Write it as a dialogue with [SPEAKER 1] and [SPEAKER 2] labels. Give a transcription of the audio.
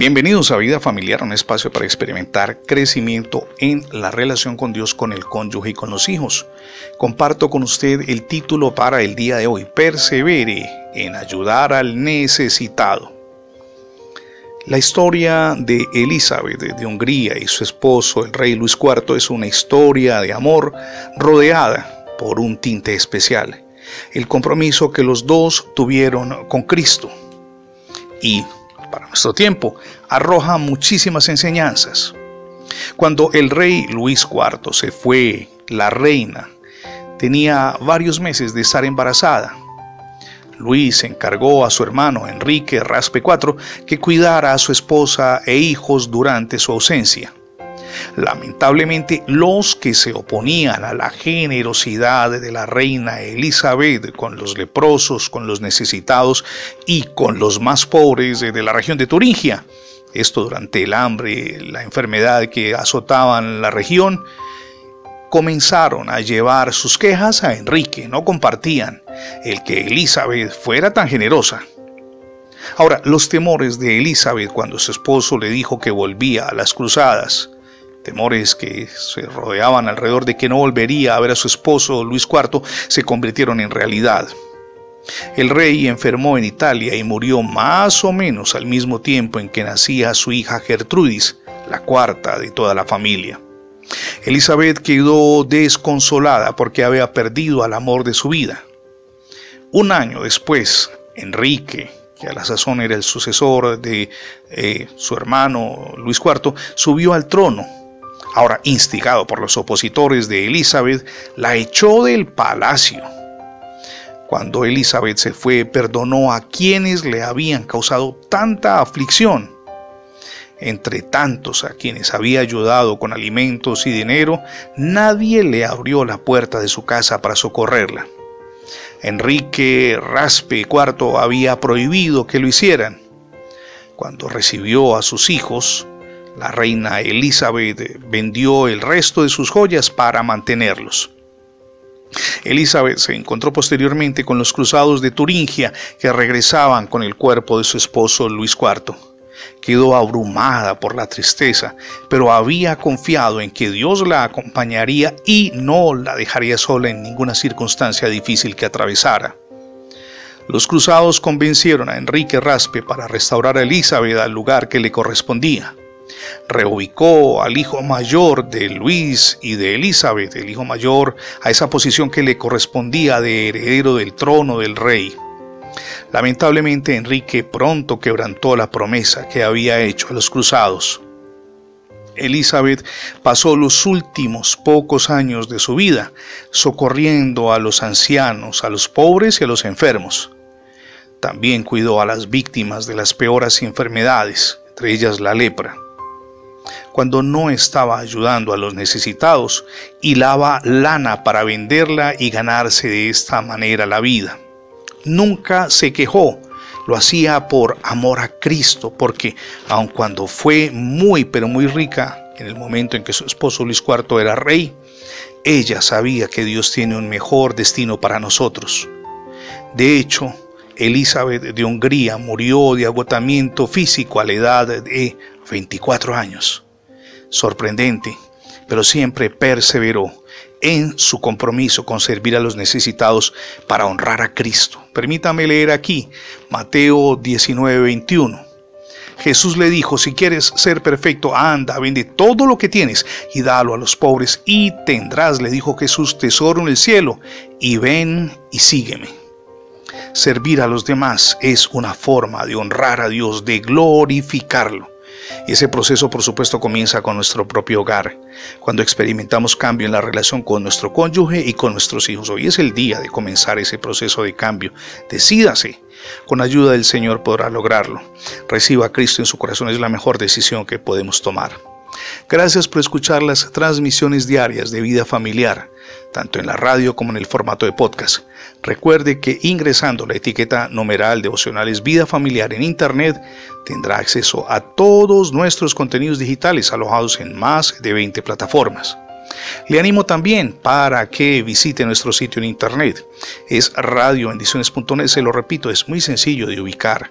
[SPEAKER 1] Bienvenidos a Vida Familiar, un espacio para experimentar crecimiento en la relación con Dios, con el cónyuge y con los hijos. Comparto con usted el título para el día de hoy, Persevere en ayudar al necesitado. La historia de Elizabeth de Hungría y su esposo, el rey Luis IV, es una historia de amor rodeada por un tinte especial, el compromiso que los dos tuvieron con Cristo. Y para nuestro tiempo, arroja muchísimas enseñanzas. Cuando el rey Luis IV se fue, la reina tenía varios meses de estar embarazada. Luis encargó a su hermano Enrique Raspe IV que cuidara a su esposa e hijos durante su ausencia. Lamentablemente, los que se oponían a la generosidad de la reina Elizabeth con los leprosos, con los necesitados y con los más pobres de la región de Turingia, esto durante el hambre, la enfermedad que azotaban la región, comenzaron a llevar sus quejas a Enrique, no compartían el que Elizabeth fuera tan generosa. Ahora, los temores de Elizabeth cuando su esposo le dijo que volvía a las cruzadas, temores que se rodeaban alrededor de que no volvería a ver a su esposo Luis IV, se convirtieron en realidad. El rey enfermó en Italia y murió más o menos al mismo tiempo en que nacía su hija Gertrudis, la cuarta de toda la familia. Elizabeth quedó desconsolada porque había perdido al amor de su vida. Un año después, Enrique, que a la sazón era el sucesor de eh, su hermano Luis IV, subió al trono ahora instigado por los opositores de Elizabeth, la echó del palacio. Cuando Elizabeth se fue, perdonó a quienes le habían causado tanta aflicción. Entre tantos a quienes había ayudado con alimentos y dinero, nadie le abrió la puerta de su casa para socorrerla. Enrique Raspe IV había prohibido que lo hicieran. Cuando recibió a sus hijos, la reina Elizabeth vendió el resto de sus joyas para mantenerlos. Elizabeth se encontró posteriormente con los cruzados de Turingia que regresaban con el cuerpo de su esposo Luis IV. Quedó abrumada por la tristeza, pero había confiado en que Dios la acompañaría y no la dejaría sola en ninguna circunstancia difícil que atravesara. Los cruzados convencieron a Enrique Raspe para restaurar a Elizabeth al lugar que le correspondía reubicó al hijo mayor de Luis y de Elizabeth, el hijo mayor, a esa posición que le correspondía de heredero del trono del rey. Lamentablemente Enrique pronto quebrantó la promesa que había hecho a los cruzados. Elizabeth pasó los últimos pocos años de su vida socorriendo a los ancianos, a los pobres y a los enfermos. También cuidó a las víctimas de las peores enfermedades, entre ellas la lepra cuando no estaba ayudando a los necesitados, hilaba lana para venderla y ganarse de esta manera la vida. Nunca se quejó, lo hacía por amor a Cristo, porque aun cuando fue muy pero muy rica en el momento en que su esposo Luis IV era rey, ella sabía que Dios tiene un mejor destino para nosotros. De hecho, Elizabeth de Hungría murió de agotamiento físico a la edad de 24 años sorprendente, pero siempre perseveró en su compromiso con servir a los necesitados para honrar a Cristo. Permítame leer aquí Mateo 19, 21. Jesús le dijo, si quieres ser perfecto, anda, vende todo lo que tienes y dalo a los pobres y tendrás, le dijo Jesús, tesoro en el cielo, y ven y sígueme. Servir a los demás es una forma de honrar a Dios, de glorificarlo. Y ese proceso, por supuesto, comienza con nuestro propio hogar, cuando experimentamos cambio en la relación con nuestro cónyuge y con nuestros hijos. Hoy es el día de comenzar ese proceso de cambio. Decídase. Con ayuda del Señor podrá lograrlo. Reciba a Cristo en su corazón. Es la mejor decisión que podemos tomar. Gracias por escuchar las transmisiones diarias de vida familiar, tanto en la radio como en el formato de podcast. Recuerde que ingresando la etiqueta numeral devocionales vida familiar en Internet tendrá acceso a todos nuestros contenidos digitales alojados en más de 20 plataformas. Le animo también para que visite nuestro sitio en internet. Es radiobendiciones.net, se lo repito, es muy sencillo de ubicar